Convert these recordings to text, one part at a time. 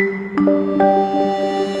Thank you.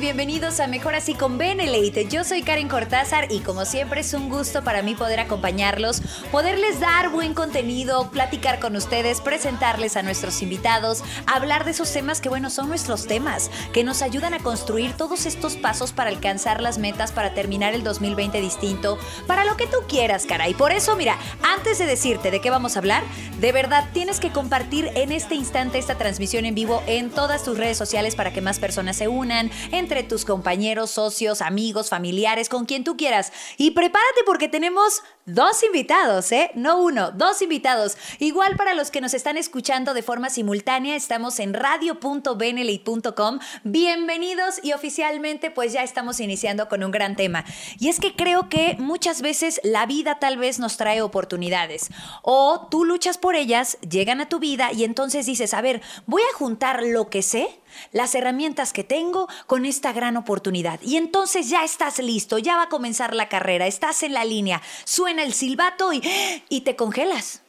Bienvenidos a Mejor Así con Benelete. Yo soy Karen Cortázar y como siempre es un gusto para mí poder acompañarlos, poderles dar buen contenido, platicar con ustedes, presentarles a nuestros invitados, hablar de esos temas que bueno son nuestros temas, que nos ayudan a construir todos estos pasos para alcanzar las metas, para terminar el 2020 distinto, para lo que tú quieras, cara. Y por eso, mira, antes de decirte de qué vamos a hablar, de verdad tienes que compartir en este instante esta transmisión en vivo en todas tus redes sociales para que más personas se unan, entre tus compañeros, socios, amigos, familiares, con quien tú quieras. Y prepárate porque tenemos dos invitados, ¿eh? No uno, dos invitados. Igual para los que nos están escuchando de forma simultánea, estamos en radio.benelite.com. Bienvenidos y oficialmente pues ya estamos iniciando con un gran tema. Y es que creo que muchas veces la vida tal vez nos trae oportunidades o tú luchas por ellas, llegan a tu vida y entonces dices, a ver, voy a juntar lo que sé las herramientas que tengo con esta gran oportunidad. Y entonces ya estás listo, ya va a comenzar la carrera, estás en la línea, suena el silbato y, y te congelas.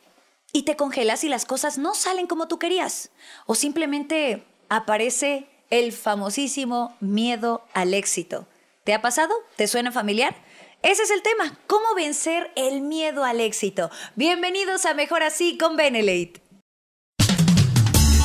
Y te congelas y las cosas no salen como tú querías. O simplemente aparece el famosísimo miedo al éxito. ¿Te ha pasado? ¿Te suena familiar? Ese es el tema, cómo vencer el miedo al éxito. Bienvenidos a Mejor Así con Benelate.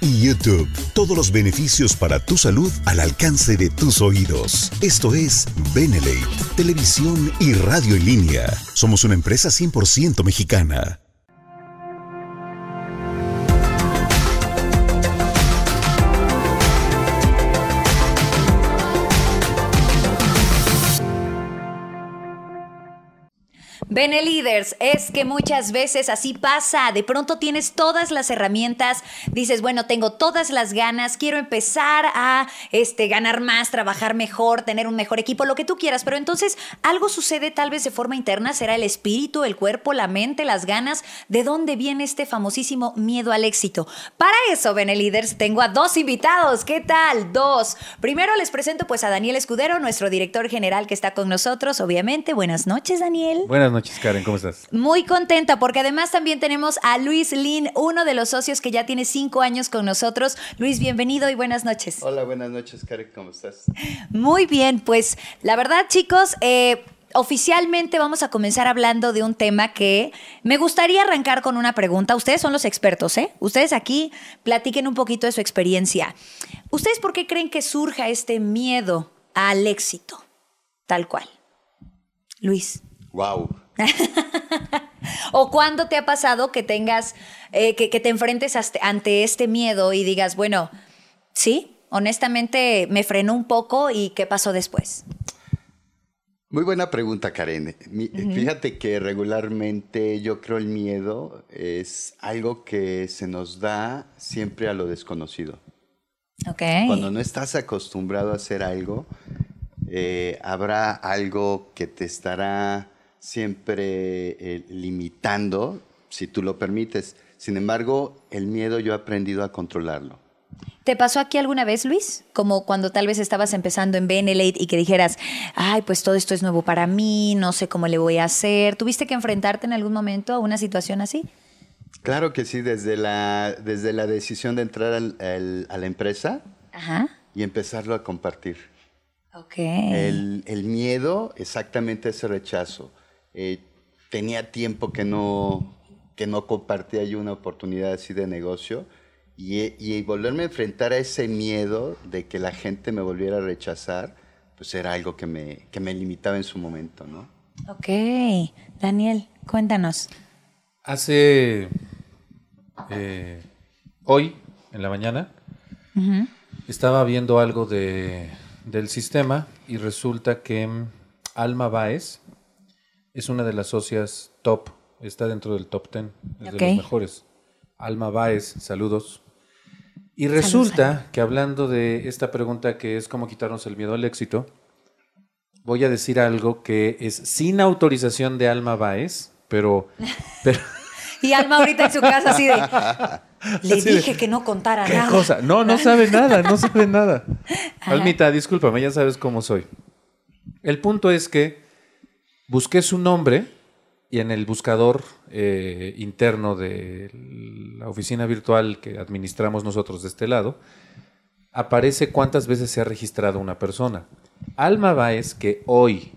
y YouTube. Todos los beneficios para tu salud al alcance de tus oídos. Esto es Benelate, televisión y radio en línea. Somos una empresa 100% mexicana. Bene Leaders, es que muchas veces así pasa. De pronto tienes todas las herramientas, dices, bueno, tengo todas las ganas, quiero empezar a este, ganar más, trabajar mejor, tener un mejor equipo, lo que tú quieras. Pero entonces algo sucede tal vez de forma interna, será el espíritu, el cuerpo, la mente, las ganas. ¿De dónde viene este famosísimo miedo al éxito? Para eso, Bene Leaders, tengo a dos invitados. ¿Qué tal? Dos. Primero les presento pues a Daniel Escudero, nuestro director general que está con nosotros, obviamente. Buenas noches, Daniel. Buenas noches noches, Karen. ¿Cómo estás? Muy contenta porque además también tenemos a Luis Lin, uno de los socios que ya tiene cinco años con nosotros. Luis, bienvenido y buenas noches. Hola, buenas noches, Karen. ¿Cómo estás? Muy bien, pues la verdad, chicos, eh, oficialmente vamos a comenzar hablando de un tema que me gustaría arrancar con una pregunta. Ustedes son los expertos, ¿eh? Ustedes aquí platiquen un poquito de su experiencia. ¿Ustedes por qué creen que surja este miedo al éxito? Tal cual. Luis. Wow. ¿O cuándo te ha pasado que tengas, eh, que, te enfrentes ante este miedo y digas, bueno, sí, honestamente me frenó un poco y qué pasó después? Muy buena pregunta, Karen. Fíjate que regularmente yo creo el miedo es algo que se nos da siempre a lo desconocido. Okay. Cuando no estás acostumbrado a hacer algo, eh, habrá algo que te estará siempre eh, limitando, si tú lo permites. Sin embargo, el miedo yo he aprendido a controlarlo. ¿Te pasó aquí alguna vez, Luis? Como cuando tal vez estabas empezando en BNLate y que dijeras, ay, pues todo esto es nuevo para mí, no sé cómo le voy a hacer. ¿Tuviste que enfrentarte en algún momento a una situación así? Claro que sí, desde la, desde la decisión de entrar a la empresa y empezarlo a compartir. Ok. El, el miedo, exactamente ese rechazo eh, tenía tiempo que no, que no compartía yo una oportunidad así de negocio y, volverme a enfrentar a ese miedo de que la gente me volviera a rechazar, pues era algo que me, que me limitaba en su momento, ¿no? Ok, Daniel, cuéntanos. Hace eh, hoy, en la mañana, Estaba viendo algo de, del sistema y resulta que mm, Alma Baez es una de las socias top, está dentro del top 10, es de los mejores. Alma Baez, saludos. Y resulta que hablando de esta pregunta que es cómo quitarnos el miedo al éxito, voy a decir algo que es sin autorización de Alma Baez, pero, pero Y Alma ahorita en su casa así de... Le Así de, dije que no contara ¿Qué nada. cosa? No, no sabe nada, no sabe nada. Almita, discúlpame, ya sabes cómo soy. El punto es que busqué su nombre y en el buscador eh, interno de la oficina virtual que administramos nosotros de este lado, aparece cuántas veces se ha registrado una persona. Alma Baez, que hoy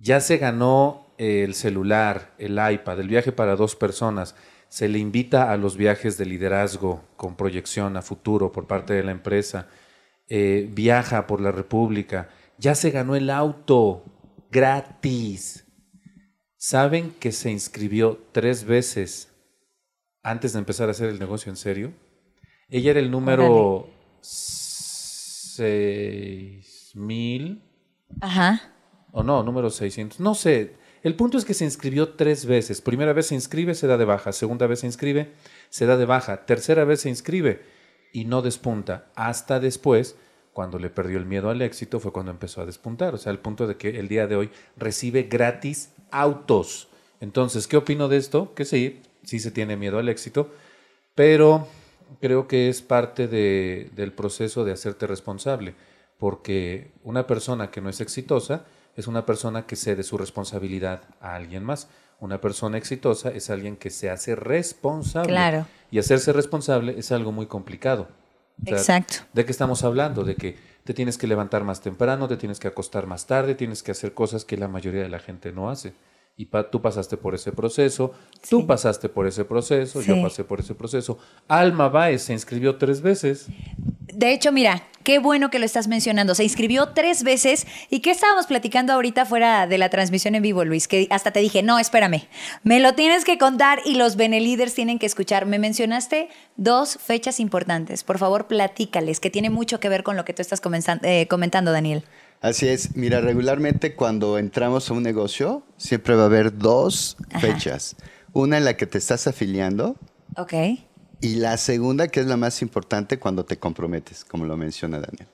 ya se ganó el celular, el iPad, el viaje para dos personas, se le invita a los viajes de liderazgo con proyección a futuro por parte de la empresa, eh, viaja por la República, ya se ganó el auto gratis. ¿Saben que se inscribió tres veces antes de empezar a hacer el negocio en serio? Ella era el número 6000 Ajá. o no, número 600, no sé. El punto es que se inscribió tres veces. Primera vez se inscribe, se da de baja. Segunda vez se inscribe, se da de baja. Tercera vez se inscribe y no despunta. Hasta después, cuando le perdió el miedo al éxito, fue cuando empezó a despuntar. O sea, al punto de que el día de hoy recibe gratis autos. Entonces, ¿qué opino de esto? Que sí, sí se tiene miedo al éxito, pero creo que es parte de- del proceso de hacerte responsable, porque una persona que no es exitosa es una persona que cede su responsabilidad a alguien más. Una persona exitosa es alguien que se hace responsable. Claro. Y hacerse responsable es algo muy complicado. O sea, Exacto. ¿De qué estamos hablando? De que te tienes que levantar más temprano, te tienes que acostar más tarde, tienes que hacer cosas que la mayoría de la gente no hace. Y pa- tú pasaste por ese proceso, tú pasaste por ese proceso, Sí. yo pasé por ese proceso. Alma Baez se inscribió tres veces. De hecho, mira, qué bueno que lo estás mencionando. Se inscribió tres veces. ¿Y qué estábamos platicando ahorita fuera de la transmisión en vivo, Luis? Que hasta te dije, no, espérame, me lo tienes que contar y los Benelíderes tienen que escuchar. Me mencionaste dos fechas importantes. Por favor, platícales, que tiene mucho que ver con lo que tú estás eh, comentando, Daniel. Así es. Mira, regularmente cuando entramos a un negocio, siempre va a haber dos fechas. Una en la que te estás afiliando Ok. y la segunda, que es la más importante, cuando te comprometes, como lo menciona Daniel.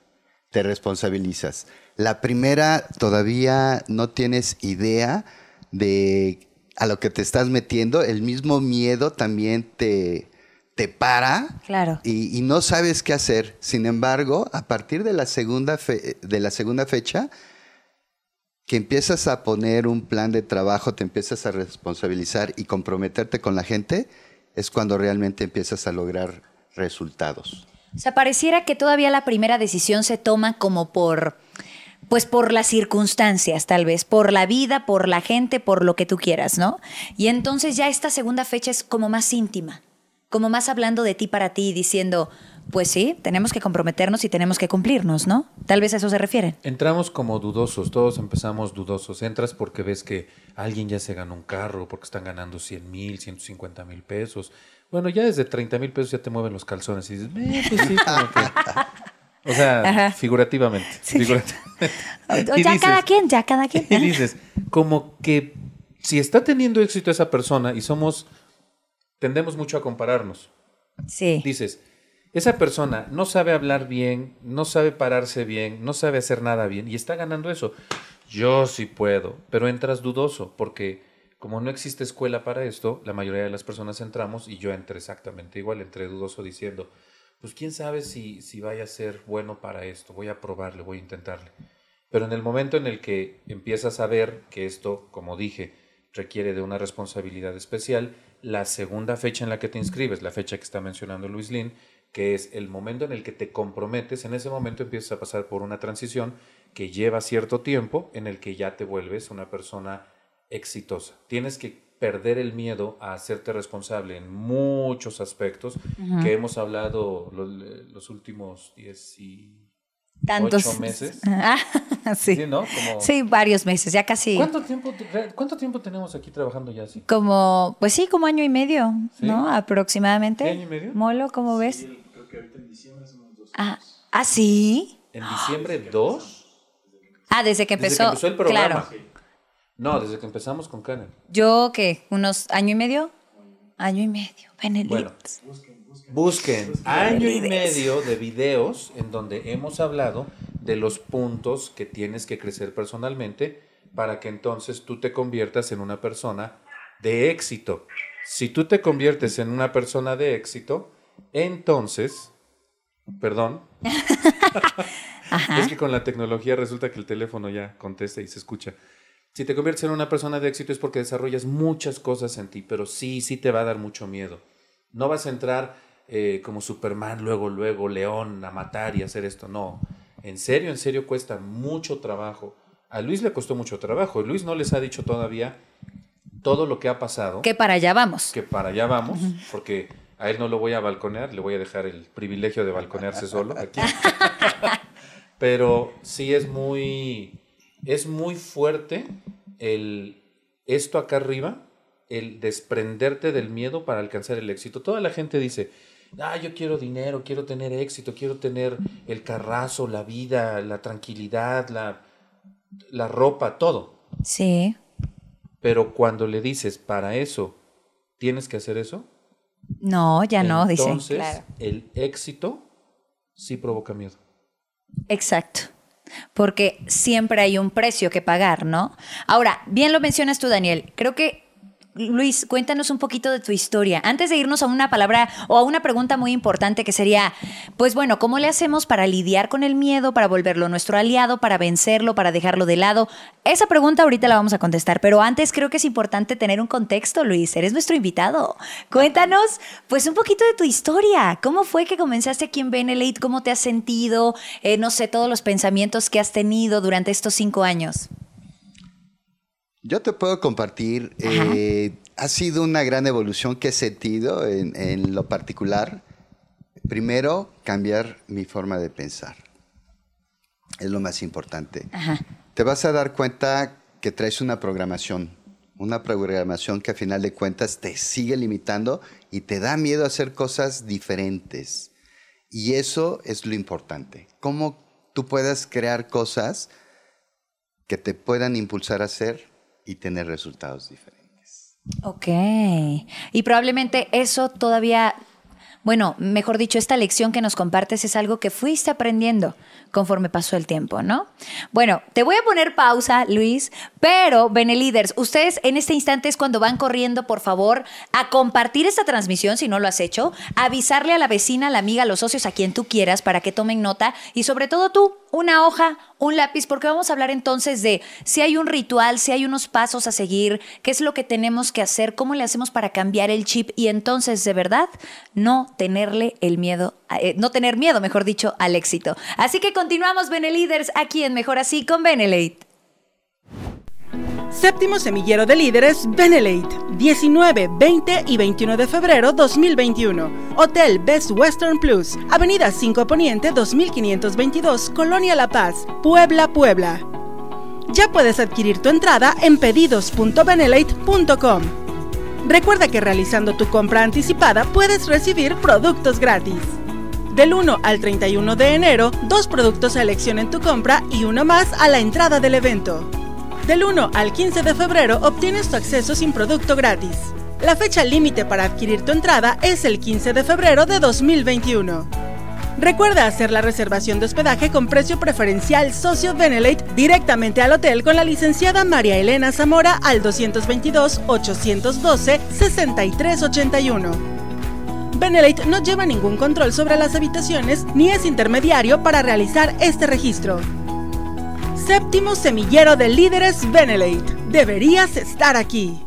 Te responsabilizas. La primera, todavía no tienes idea de a lo que te estás metiendo. El mismo miedo también te, te para Claro. y, y no sabes qué hacer. Sin embargo, a partir de la segunda, fe- de la segunda fecha, que empiezas a poner un plan de trabajo, te empiezas a responsabilizar y comprometerte con la gente, es cuando realmente empiezas a lograr resultados. O sea, pareciera que todavía la primera decisión se toma como por, pues por las circunstancias, tal vez, por la vida, por la gente, por lo que tú quieras, ¿no? Y entonces ya esta segunda fecha es como más íntima, como más hablando de ti para ti, diciendo, pues sí, tenemos que comprometernos y tenemos que cumplirnos, ¿no? Tal vez a eso se refieren. Entramos como dudosos, todos empezamos dudosos. Entras porque ves que alguien ya se ganó un carro, porque están ganando 100 mil, 150 mil pesos. Bueno, ya desde 30 mil pesos ya te mueven los calzones y dices, "Eh, pues sí, como que-". O sea, Ajá. figurativamente. figurativamente. O ya dices- cada quien, ya cada quien. Y dices, como que si está teniendo éxito esa persona y somos, tendemos mucho a compararnos. Sí. Dices, esa persona no sabe hablar bien, no sabe pararse bien, no sabe hacer nada bien y está ganando eso. Yo sí puedo, pero entras dudoso porque como no existe escuela para esto, la mayoría de las personas entramos y yo entré exactamente igual, entré dudoso diciendo, pues quién sabe si, si vaya a ser bueno para esto, voy a probarle, voy a intentarle. Pero en el momento en el que empiezas a ver que esto, como dije, requiere de una responsabilidad especial, la segunda fecha en la que te inscribes, la fecha que está mencionando Luis Lin, que es el momento en el que te comprometes, en ese momento empiezas a pasar por una transición que lleva cierto tiempo en el que ya te vuelves una persona exitosa. Tienes que perder el miedo a hacerte responsable en muchos aspectos que hemos hablado los, los últimos 10 y Tantos. ocho meses. Ah, sí. Sí, ¿no? Como- Sí, varios meses, ya casi. ¿Cuánto tiempo, ¿Cuánto tiempo tenemos aquí trabajando ya así? Como, pues sí, como año y medio, Sí. ¿no? Aproximadamente. ¿Qué año y medio? Molo, ¿cómo ves? Ah, ¿Ah, sí? En diciembre 2. Ah, desde que Desde que empezó. empezó el programa. Claro. No, desde que empezamos con Karen. Yo, ¿qué? ¿Unos año y medio? Año y medio. Benedict. Bueno, busquen año y medio de videos en donde hemos hablado de los puntos que tienes que crecer personalmente para que entonces tú te conviertas en una persona de éxito. Si tú te conviertes en una persona de éxito, entonces, perdón, es que con la tecnología resulta que el teléfono ya contesta y se escucha. Si te conviertes en una persona de éxito es porque desarrollas muchas cosas en ti, pero sí, sí te va a dar mucho miedo. No vas a entrar eh, como Superman, luego, luego, León, a matar y hacer esto. No, en serio, en serio cuesta mucho trabajo. A Luis le costó mucho trabajo. Luis no les ha dicho todavía todo lo que ha pasado. Que para allá vamos. Que para allá vamos, porque a él no lo voy a balconear, le voy a dejar el privilegio de balconearse solo aquí. Pero sí es muy, es muy fuerte el esto acá arriba, el desprenderte del miedo para alcanzar el éxito. Toda la gente dice, ah, yo quiero dinero, quiero tener éxito, quiero tener el carrazo, la vida, la tranquilidad, la, la ropa, todo. Sí. Pero cuando le dices, para eso, tienes que hacer eso, No, ya no, dice. entonces Claro. el éxito sí provoca miedo. Exacto. Porque siempre hay un precio que pagar, ¿no? Ahora, bien lo mencionas tú, Daniel. Creo que, Luis, cuéntanos un poquito de tu historia. Antes de irnos a una palabra o a una pregunta muy importante que sería, pues bueno, ¿cómo le hacemos para lidiar con el miedo, para volverlo nuestro aliado, para vencerlo, para dejarlo de lado? Esa pregunta ahorita la vamos a contestar, pero antes creo que es importante tener un contexto, Luis. Eres nuestro invitado. Cuéntanos, pues, un poquito de tu historia. ¿Cómo fue que comenzaste aquí en Benelete? ¿Cómo te has sentido? Eh, no sé, todos los pensamientos que has tenido durante estos cinco años. Yo te puedo compartir, eh, ha sido una gran evolución que he sentido en, en lo particular. Primero, cambiar mi forma de pensar. Es lo más importante. Ajá. Te vas a dar cuenta que traes una programación, una programación que a final de cuentas te sigue limitando y te da miedo a hacer cosas diferentes. Y eso es lo importante. Cómo tú puedas crear cosas que te puedan impulsar a hacer y tener resultados diferentes. Ok. Y probablemente eso todavía, bueno, mejor dicho, esta lección que nos compartes es algo que fuiste aprendiendo conforme pasó el tiempo, ¿no? Bueno, te voy a poner pausa, Luis, pero Benelíderes, ustedes en este instante es cuando van corriendo, por favor, a compartir esta transmisión, si no lo has hecho, avisarle a la vecina, a la amiga, a los socios, a quien tú quieras, para que tomen nota y sobre todo tú, una hoja, un lápiz, porque vamos a hablar entonces de si hay un ritual, si hay unos pasos a seguir, qué es lo que tenemos que hacer, cómo le hacemos para cambiar el chip y entonces de verdad no tenerle el miedo, eh, no tener miedo, mejor dicho, al éxito. Así que continuamos, Benelíderes, aquí en Mejor Así con Benelate. Séptimo semillero de líderes Benelate, 19, 20 y 21 de febrero 2021. Hotel Best Western Plus, Avenida 5 Poniente 2522, Colonia La Paz, Puebla, Puebla. Ya puedes adquirir tu entrada en pedidos.benelate.com. Recuerda que realizando tu compra anticipada puedes recibir productos gratis. Del 1 al 31 de enero, dos productos a en tu compra y uno más a la entrada del evento. Del 1 al 15 de febrero obtienes tu acceso sin producto gratis. La fecha límite para adquirir tu entrada es el 15 de febrero de 2021. Recuerda hacer la reservación de hospedaje con precio preferencial Socio Benelate directamente al hotel con la licenciada María Elena Zamora al 222-812-6381. Benelate no lleva ningún control sobre las habitaciones ni es intermediario para realizar este registro. Séptimo semillero de líderes Benelate. Deberías estar aquí.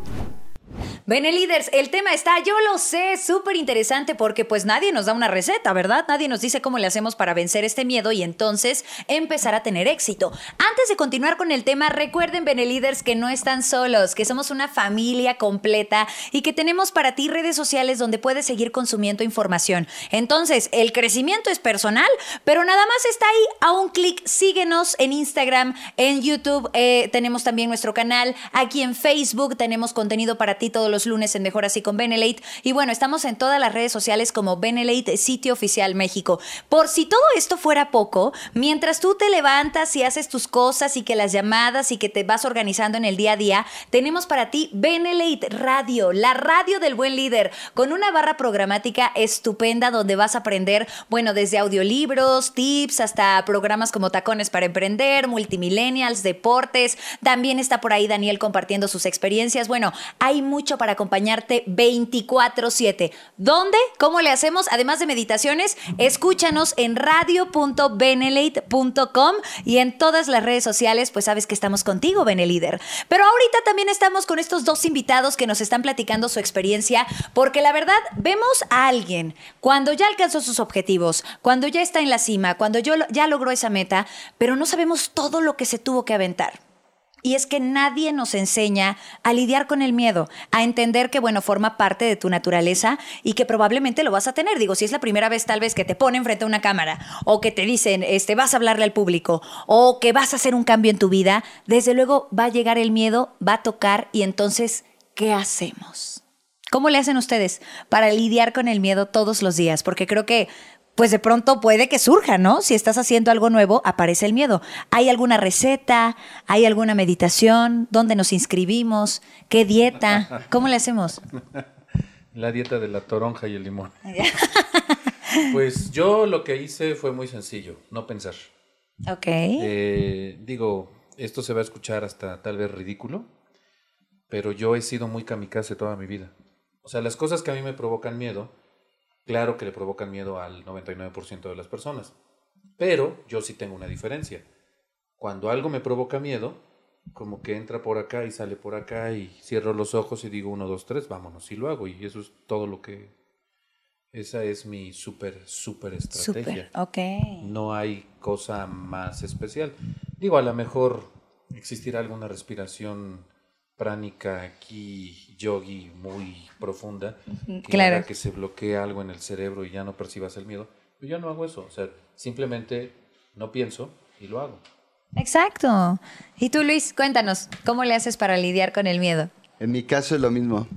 Benelíderes, el tema está, yo lo sé, súper interesante porque pues nadie nos da una receta, ¿verdad? Nadie nos dice cómo le hacemos para vencer este miedo y entonces empezar a tener éxito. Antes de continuar con el tema, recuerden, Benelíderes, que no están solos, que somos una familia completa y que tenemos para ti redes sociales donde puedes seguir consumiendo información. Entonces, el crecimiento es personal, pero nada más está ahí a un clic. Síguenos en Instagram, en YouTube, eh, tenemos también nuestro canal, aquí en Facebook tenemos contenido para ti todos los lunes en Mejor Así con Benelate. Y bueno, estamos en todas las redes sociales como Benelate Sitio Oficial México. Por si todo esto fuera poco, mientras tú te levantas y haces tus cosas y que las llamadas y que te vas organizando en el día a día, tenemos para ti Benelate Radio, la radio del buen líder, con una barra programática estupenda donde vas a aprender, bueno, desde audiolibros, tips, hasta programas como Tacones para Emprender, Multimillennials, Deportes. También está por ahí Daniel compartiendo sus experiencias. Bueno, hay mucho para acompañarte 24/7. ¿Dónde? ¿Cómo le hacemos? Además de meditaciones, escúchanos en radio.benelate.com y en todas las redes sociales, pues sabes que estamos contigo, Benelíder. Pero ahorita también estamos con estos dos invitados que nos están platicando su experiencia, porque la verdad, vemos a alguien cuando ya alcanzó sus objetivos, cuando ya está en la cima, cuando ya logró esa meta, pero no sabemos todo lo que se tuvo que aventar. Y es que nadie nos enseña a lidiar con el miedo, a entender que, bueno, forma parte de tu naturaleza y que probablemente lo vas a tener. Digo, si es la primera vez tal vez que te ponen frente a una cámara o que te dicen, este, vas a hablarle al público o que vas a hacer un cambio en tu vida, desde luego va a llegar el miedo, va a tocar y entonces, ¿qué hacemos? ¿Cómo le hacen ustedes para lidiar con el miedo todos los días? Porque creo que pues de pronto puede que surja, ¿no? Si estás haciendo algo nuevo, aparece el miedo. ¿Hay alguna receta? ¿Hay alguna meditación? ¿Dónde nos inscribimos? ¿Qué dieta? ¿Cómo le hacemos? La dieta de la toronja y el limón. pues yo lo que hice fue muy sencillo, no pensar. Ok. Eh, digo, esto se va a escuchar hasta tal vez ridículo, pero yo he sido muy kamikaze toda mi vida. O sea, las cosas que a mí me provocan miedo, Claro que le provocan miedo al 99% de las personas, pero yo sí tengo una diferencia. Cuando algo me provoca miedo, como que entra por acá y sale por acá y cierro los ojos y digo uno, dos, tres, vámonos y lo hago. Y eso es todo lo que... Esa es mi súper, súper estrategia. Super, No hay cosa más especial. Digo, a lo mejor existirá alguna respiración pránica aquí, yogi, muy profunda, que que se bloquee algo en el cerebro y ya no percibas el miedo. Pero yo no hago eso, o sea, simplemente no pienso y lo hago. Exacto. Y tú, Luis, cuéntanos, ¿cómo le haces para lidiar con el miedo? En mi caso es lo mismo.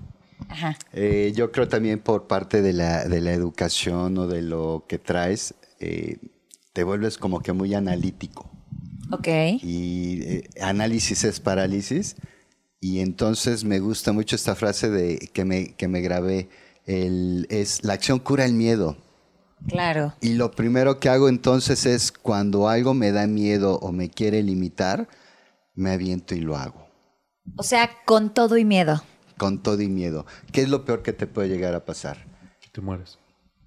Ajá. Eh, yo creo también por parte de la, de la educación o de lo que traes, eh, te vuelves como que muy analítico. Ok. Y eh, análisis es parálisis. Y entonces me gusta mucho esta frase de que me, que me grabé, el, es la acción cura el miedo. Claro. Y lo primero que hago entonces es cuando algo me da miedo o me quiere limitar, me aviento y lo hago. O sea, con todo y miedo. Con todo y miedo. ¿Qué es lo peor que te puede llegar a pasar? Que te mueres.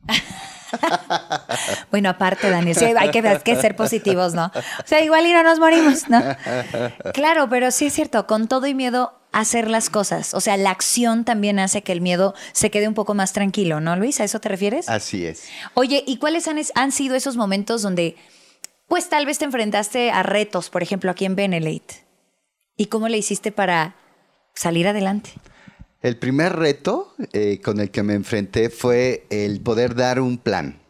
bueno, aparte, Daniel, hay que, ser positivos, ¿no? O sea, igual y no nos morimos, ¿no? Claro, pero sí es cierto, con todo y miedo hacer las cosas. O sea, la acción también hace que el miedo se quede un poco más tranquilo, ¿no, Luis? ¿A eso te refieres? Así es. Oye, ¿y cuáles han, han sido esos momentos donde, pues tal vez te enfrentaste a retos, por ejemplo, aquí en Benelate? ¿Y cómo le hiciste para salir adelante? El primer reto eh, con el que me enfrenté fue el poder dar un plan.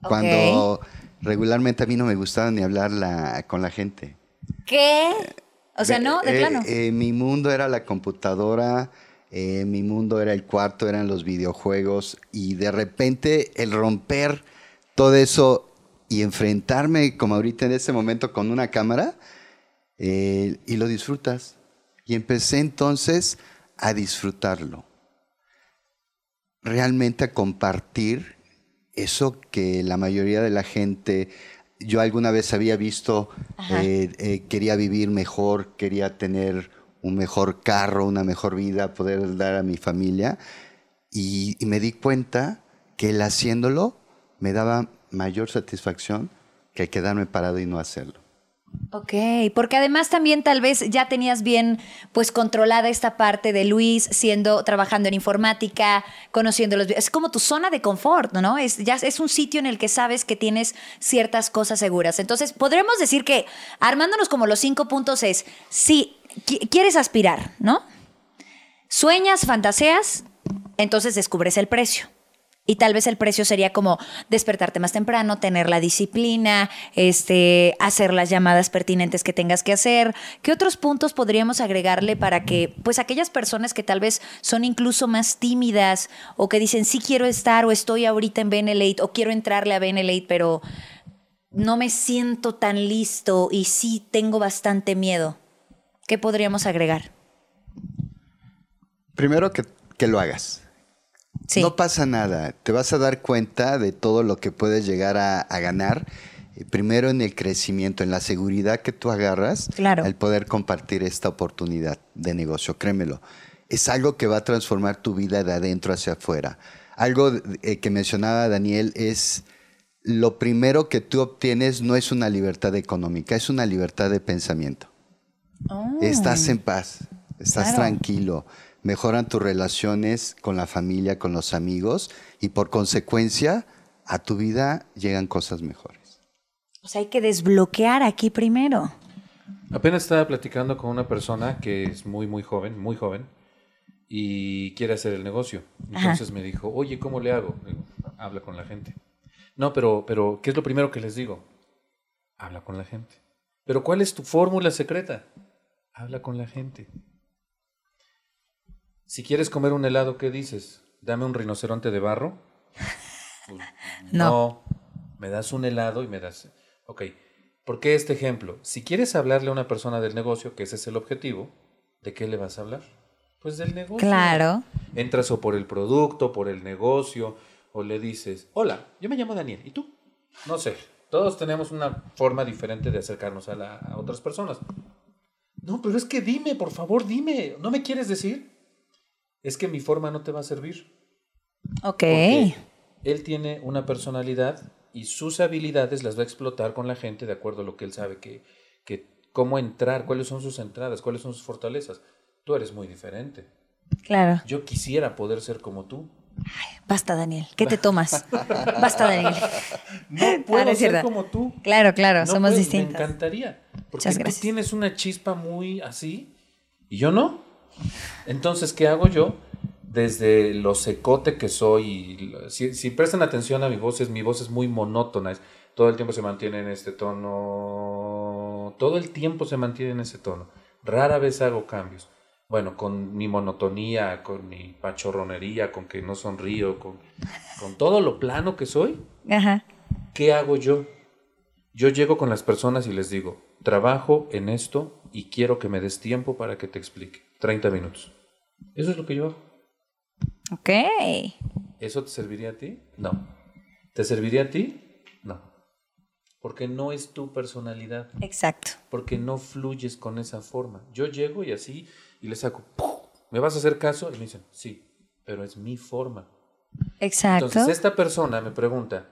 Cuando regularmente a mí no me gustaba ni hablar con la gente. ¿Qué? O sea, no, de eh, plano. Eh, mi mundo era la computadora, mi mundo era el cuarto, eran los videojuegos y de repente el romper todo eso y enfrentarme como ahorita en ese momento con una cámara y lo disfrutas. Y empecé entonces a disfrutarlo, realmente a compartir eso que la mayoría de la gente, yo alguna vez había visto, eh, eh, quería vivir mejor, quería tener un mejor carro, una mejor vida, poder dar a mi familia, y, y me di cuenta que el haciéndolo me daba mayor satisfacción que quedarme parado y no hacerlo. Ok, porque además también tal vez ya tenías bien pues controlada esta parte de Luis siendo trabajando en informática, conociendo los es como tu zona de confort, ¿no? Es ya es un sitio en el que sabes que tienes ciertas cosas seguras. Entonces, podremos decir que armándonos como los cinco puntos es si quieres aspirar, ¿no? Sueñas, fantaseas, entonces descubres el precio. Y tal vez el precio sería como despertarte más temprano, tener la disciplina, este, hacer las llamadas pertinentes que tengas que hacer. ¿Qué otros puntos podríamos agregarle para que, pues, aquellas personas que tal vez son incluso más tímidas o que dicen sí quiero estar o estoy ahorita en Benelate o quiero entrarle a Benelate, pero no me siento tan listo y sí tengo bastante miedo? ¿Qué podríamos agregar? Primero que, que lo hagas. Sí. No pasa nada, te vas a dar cuenta de todo lo que puedes llegar a, a ganar. eh, Primero en el crecimiento, en la seguridad que tú agarras, Claro. al poder compartir esta oportunidad de negocio, créemelo. Es algo que va a transformar tu vida de adentro hacia afuera. Algo eh, que mencionaba Daniel es lo primero que tú obtienes no es una libertad económica, es una libertad de pensamiento. Oh. Estás en paz, estás Claro. tranquilo, mejoran tus relaciones con la familia, con los amigos y por consecuencia a tu vida llegan cosas mejores. O sea, hay que desbloquear aquí primero. Apenas estaba platicando con una persona que es muy, muy joven, muy joven, y quiere hacer el negocio. Ajá. Entonces me dijo, oye, ¿cómo le hago? Digo, Habla con la gente. No, pero, pero, ¿qué es lo primero que les digo? Habla con la gente. Pero, ¿cuál es tu fórmula secreta? Habla con la gente. Si quieres comer un helado, ¿qué dices? Dame un rinoceronte de barro. Pues, No. me das un helado y me das... Ok, ¿por qué este ejemplo? Si quieres hablarle a una persona del negocio, que ese es el objetivo, ¿de qué le vas a hablar? Pues del negocio. Claro. Entras o por el producto, por el negocio, o le dices, hola, yo me llamo Daniel, ¿y tú? No sé, todos tenemos una forma diferente de acercarnos a, la- a otras personas. No, pero es que dime, por favor, dime, ¿no me quieres decir? Es que mi forma no te va a servir. Ok. Porque él tiene una personalidad y sus habilidades las va a explotar con la gente de acuerdo a lo que él sabe que, que cómo entrar, cuáles son sus entradas, cuáles son sus fortalezas. Tú eres muy diferente. Claro. Yo quisiera poder ser como tú. Basta, Daniel. ¿Qué te tomas? Basta, Daniel. No puedo Ah, ser como tú. Claro, claro. No somos puedo, distintas. Me encantaría. Porque Muchas tú gracias. tienes una chispa muy así y yo no. Entonces, ¿qué hago yo? Desde lo secote que soy, y si, si prestan atención a mi voz, es, mi voz es muy monótona, es- todo el tiempo se mantiene en este tono, todo el tiempo se mantiene en ese tono, rara vez hago cambios. Bueno, con mi monotonía, con mi pachorronería, con que no sonrío, con, con todo lo plano que soy, Ajá. ¿qué hago yo? Yo llego con las personas y les digo, trabajo en esto y quiero que me des tiempo para que te explique. 30 minutos. Eso es lo que yo hago. Ok. ¿Eso te serviría a ti? No. ¿Te serviría a ti? No. Porque no es tu personalidad. Exacto. Porque no fluyes con esa forma. Yo llego y así y les saco, ¡puf! ¿me vas a hacer caso? Y me dicen, sí, pero es mi forma. Exacto. Entonces esta persona me pregunta,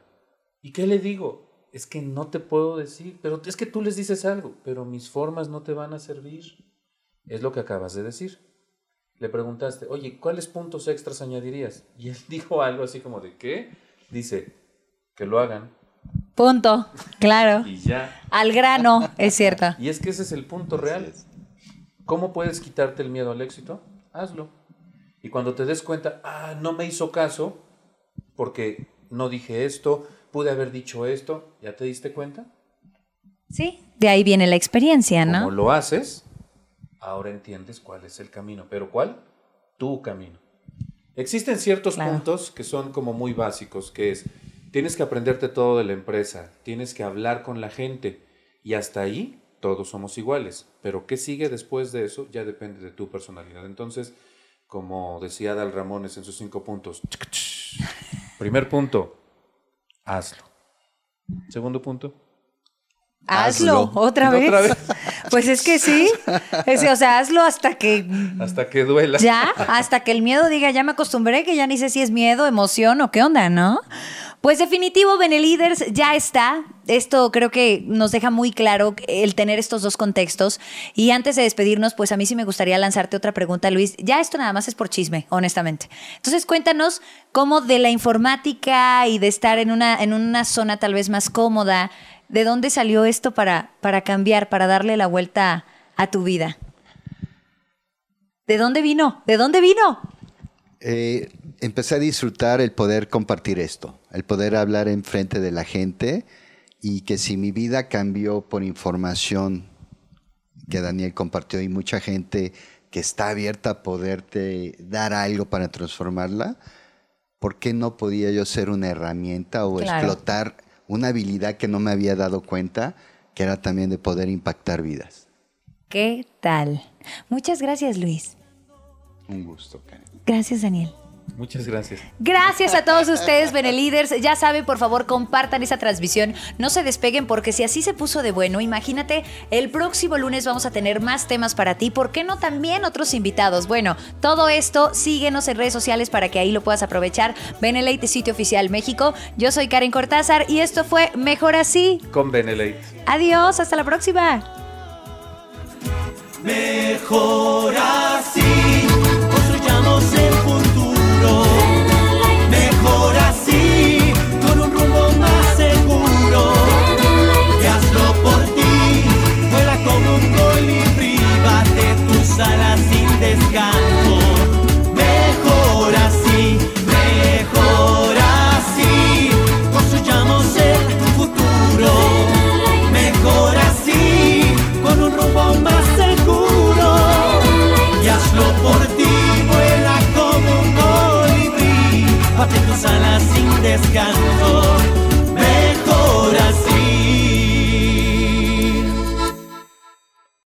¿y qué le digo? Es que no te puedo decir, pero es que tú les dices algo, pero mis formas no te van a servir. Es lo que acabas de decir. Le preguntaste, oye, ¿cuáles puntos extras añadirías? Y él dijo algo así como de, ¿qué? Dice, que lo hagan Punto. Claro. y ya. Al grano, es cierto. Y es que ese es el punto real. ¿Cómo puedes quitarte el miedo al éxito? Hazlo. Y cuando te des cuenta, ah, no me hizo caso porque no dije esto, pude haber dicho esto, ¿ya te diste cuenta? Sí. De ahí viene la experiencia, Como ¿no? lo haces, ahora entiendes cuál es el camino. ¿Pero cuál? Tu camino. Existen ciertos Claro. puntos que son como muy básicos, que es, tienes que aprenderte todo de la empresa, tienes que hablar con la gente y hasta ahí todos somos iguales. Pero qué sigue después de eso ya depende de tu personalidad. Entonces, como decía Dal Ramones en sus cinco puntos, primer punto, hazlo. Segundo punto, Hazlo, Hazlo. otra vez. ¿Otra vez? Pues es que sí. Es- o sea, hazlo hasta que hasta que duela. ya, hasta que el miedo diga, ya me acostumbré, que ya ni sé si es miedo, emoción o qué onda, ¿no? Pues definitivo, Benelíderes ya está. Esto creo que nos deja muy claro el tener estos dos contextos. Y antes de despedirnos, pues a mí sí me gustaría lanzarte otra pregunta, Luis. Ya esto nada más es por chisme, honestamente. Entonces cuéntanos cómo de la informática y de estar en una, en una zona tal vez más cómoda, ¿de dónde salió esto para, para cambiar, para darle la vuelta a tu vida? ¿De dónde vino? ¿De dónde vino? Eh, empecé a disfrutar el poder compartir esto, el poder hablar en frente de la gente y que si mi vida cambió por información que Daniel compartió y mucha gente que está abierta a poderte dar algo para transformarla, ¿por qué no podía yo ser una herramienta o Claro. explotar una habilidad que no me había dado cuenta, que era también de poder impactar vidas? ¿Qué tal? Muchas gracias, Luis. Un gusto, Karen. Gracias, Daniel. Muchas gracias. Gracias a todos ustedes, Benelíders. Ya saben, por favor, compartan esa transmisión. No se despeguen porque si así se puso de bueno, imagínate, el próximo lunes vamos a tener más temas para ti. ¿Por qué no también otros invitados? Bueno, todo esto, síguenos en redes sociales para que ahí lo puedas aprovechar. Benelite, sitio oficial México. Yo soy Karen Cortázar y esto fue Mejor Así. Con Benelate. Adiós, hasta la próxima. Mejor así, descanso.